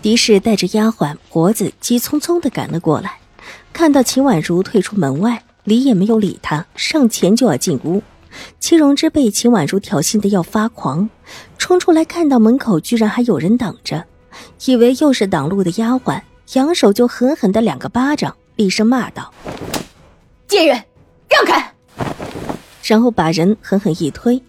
狄氏带着丫鬟婆子急匆匆的赶了过来，看到秦婉如退出门外，理也没有理她，上前就要进屋。戚荣之被秦婉如挑衅的要发狂，冲出来看到门口居然还有人挡着，以为又是挡路的丫鬟，扬手就狠狠的两个巴掌，厉声骂道：“贱人，让开！”然后把人狠狠一推，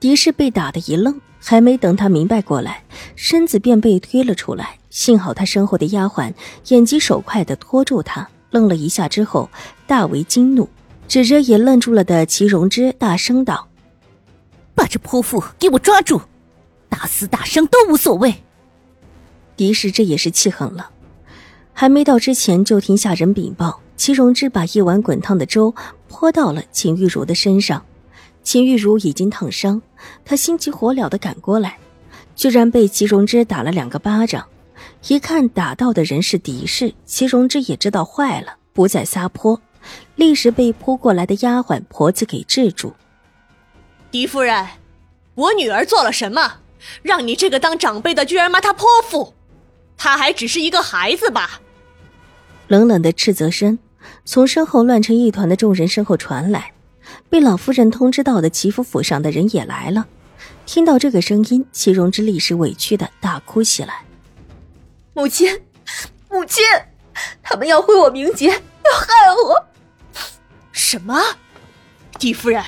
狄氏被打的一愣，还没等他明白过来，身子便被推了出来。幸好他身后的丫鬟眼疾手快的拖住他，愣了一下之后，大为惊怒，指着也愣住了的齐荣之，大声道：“把这泼妇给我抓住，打死打伤都无所谓。”狄氏这也是气狠了，还没到之前就听下人禀报，齐荣之把一碗滚烫的粥泼到了秦玉茹的身上，秦玉茹已经烫伤，他心急火燎的赶过来，居然被齐荣之打了两个巴掌。一看打到的人是狄氏，齐荣之也知道坏了，不再撒泼，立时被扑过来的丫鬟婆子给制住。狄夫人，我女儿做了什么，让你这个当长辈的居然骂她泼妇？她还只是一个孩子吧？冷冷的斥责声从身后乱成一团的众人身后传来，被老夫人通知到的齐府府上的人也来了。听到这个声音，齐荣之立时委屈的大哭起来。母亲，母亲，他们要毁我名节，要害我。什么？狄夫人，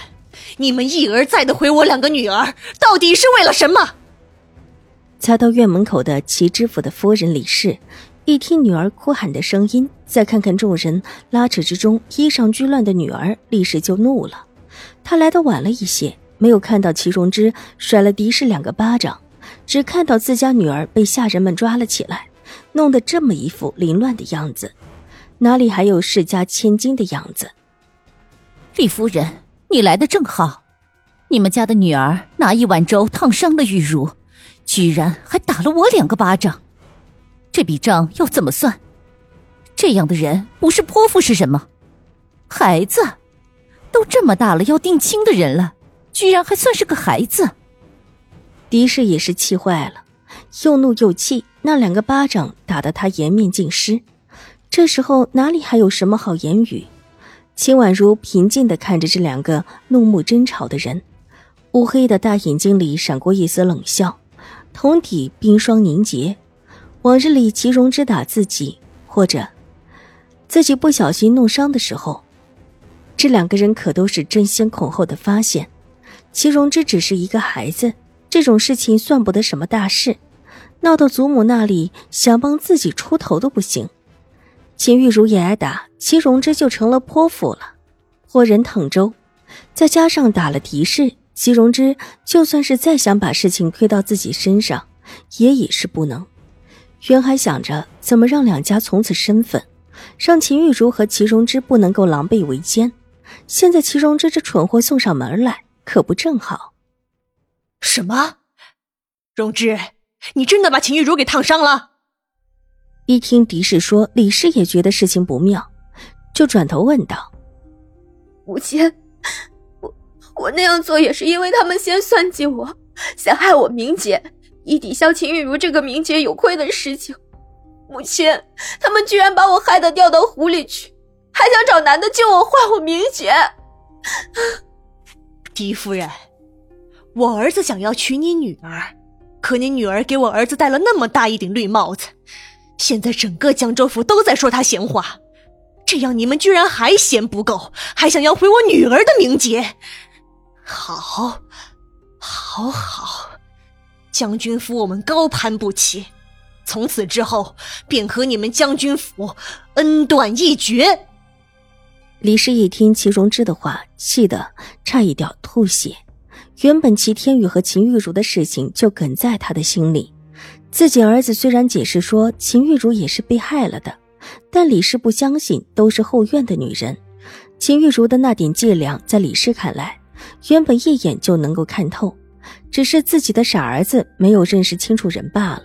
你们一而再的毁我两个女儿，到底是为了什么？才到院门口的齐知府的夫人李氏，一听女儿哭喊的声音，再看看众人拉扯之中衣裳俱乱的女儿，立时就怒了。他来的晚了一些，没有看到齐荣之甩了狄氏两个巴掌，只看到自家女儿被下人们抓了起来。弄得这么一副凌乱的样子，哪里还有世家千金的样子？李夫人，你来的正好。你们家的女儿拿一碗粥烫伤了玉茹，居然还打了我两个巴掌，这笔账要怎么算？这样的人不是泼妇是什么？孩子，都这么大了要定亲的人了，居然还算是个孩子？狄氏也是气坏了，又怒又气。那两个巴掌打得他颜面尽失，这时候哪里还有什么好言语？秦婉如平静地看着这两个怒目争吵的人，乌黑的大眼睛里闪过一丝冷笑，瞳底冰霜凝结。往日里齐荣之打自己，或者自己不小心弄伤的时候，这两个人可都是争先恐后的发现。齐荣之只是一个孩子，这种事情算不得什么大事。闹到祖母那里，想帮自己出头都不行。秦玉茹也挨打，齐荣之就成了泼妇了。泼人烫粥，再加上打了敌视，齐荣之就算是再想把事情推到自己身上，也已是不能。原还想着怎么让两家从此身份，让秦玉茹和齐荣之不能够狼狈为奸。现在齐荣之这蠢货送上门来，可不正好？什么，荣之？你真的把秦玉茹给烫伤了？一听狄氏说，李氏也觉得事情不妙，就转头问道：“母亲，我我那样做也是因为他们先算计我，想害我名节，以抵消秦玉茹这个名节有亏的事情。母亲，他们居然把我害得掉到湖里去，还想找男的救我，换我名节。狄夫人，我儿子想要娶你女儿。”可你女儿给我儿子戴了那么大一顶绿帽子，现在整个江州府都在说他闲话，这样你们居然还嫌不够，还想要毁我女儿的名节？好，好，好，将军府我们高攀不起，从此之后便和你们将军府恩断义绝。李氏一听齐荣之的话，气得差一点吐血。原本齐天宇和秦玉茹的事情就梗在他的心里，自己儿子虽然解释说秦玉茹也是被害了的，但李氏不相信都是后院的女人。秦玉茹的那点伎俩，在李氏看来，原本一眼就能够看透，只是自己的傻儿子没有认识清楚人罢了。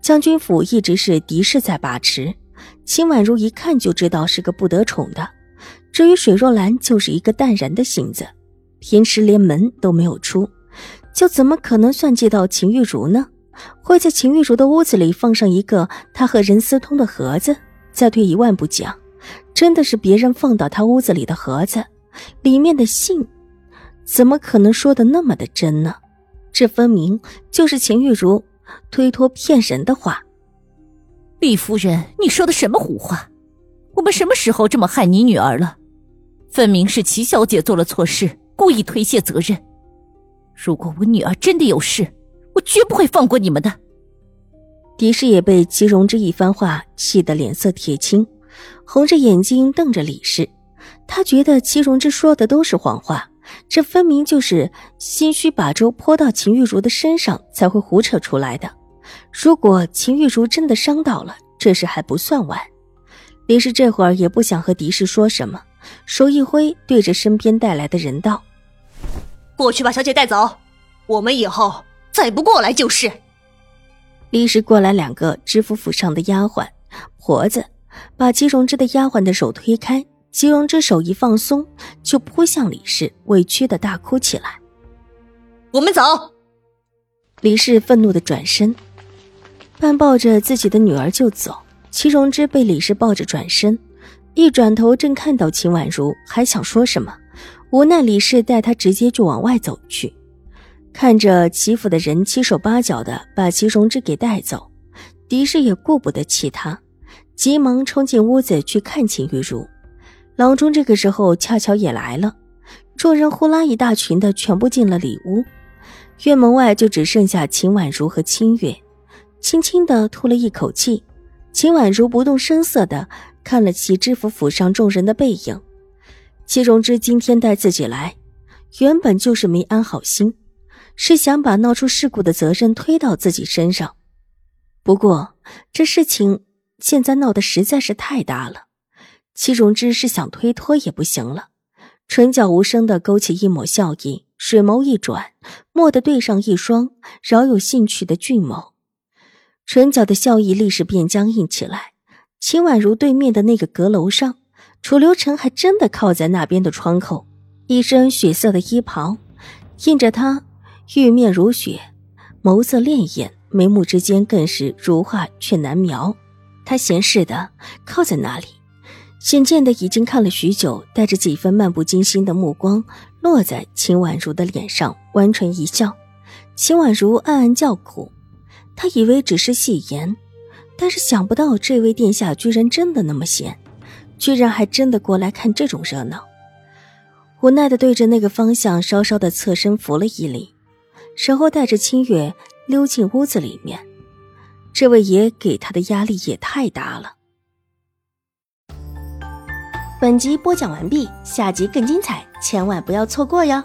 将军府一直是狄氏在把持，秦婉如一看就知道是个不得宠的。至于水若兰，就是一个淡然的性子，平时连门都没有出，就怎么可能算计到秦玉茹呢？会在秦玉茹的屋子里放上一个他和任思通的盒子？再退一万步讲，真的是别人放到他屋子里的盒子，里面的信，怎么可能说的那么的真呢？这分明就是秦玉茹推脱骗人的话。李夫人，你说的什么胡话？我们什么时候这么害你女儿了？分明是齐小姐做了错事，故意推卸责任。如果我女儿真的有事，我绝不会放过你们的。狄氏也被齐荣之一番话气得脸色铁青，红着眼睛瞪着李氏。他觉得齐荣之说的都是谎话，这分明就是心虚把粥泼到秦玉茹的身上才会胡扯出来的。如果秦玉茹真的伤到了，这事还不算完。李氏这会儿也不想和狄氏说什么，手一挥，对着身边带来的人道：“过去把小姐带走，我们以后再不过来就是。”立时过来两个知府府上的丫鬟婆子，把齐荣之的丫鬟的手推开，齐荣之手一放松，就扑向李氏，委屈的大哭起来。我们走。李氏愤怒的转身，半抱着自己的女儿就走。齐荣之被李氏抱着转身，一转头正看到秦婉如，还想说什么，无奈李氏带他直接就往外走去。看着齐府的人七手八脚的把齐荣之给带走，狄氏也顾不得其他，急忙冲进屋子去看秦玉茹。郎中这个时候恰巧也来了，众人呼啦一大群的全部进了里屋，院门外就只剩下秦婉如和清月，轻轻的吐了一口气。秦婉如不动声色的看了齐知府府上众人的背影。齐荣之今天带自己来，原本就是没安好心，是想把闹出事故的责任推到自己身上。不过这事情现在闹得实在是太大了，齐荣之是想推脱也不行了。唇角无声的勾起一抹笑意，水眸一转，蓦地对上一双饶有兴趣的俊眸。唇角的笑意立时变僵硬起来。秦婉如对面的那个阁楼上，楚留臣还真的靠在那边的窗口，一身血色的衣袍，映着他玉面如雪，眸色潋滟，眉目之间更是如画却难描。他闲适的靠在那里，显见的已经看了许久，带着几分漫不经心的目光落在秦婉如的脸上，弯唇一笑。秦婉如暗暗叫苦。他以为只是戏言，但是想不到这位殿下居然真的那么闲，居然还真的过来看这种热闹。无奈的对着那个方向稍稍的侧身扶了一礼，然后带着清月溜进屋子里面。这位爷给他的压力也太大了。本集播讲完毕，下集更精彩，千万不要错过哟。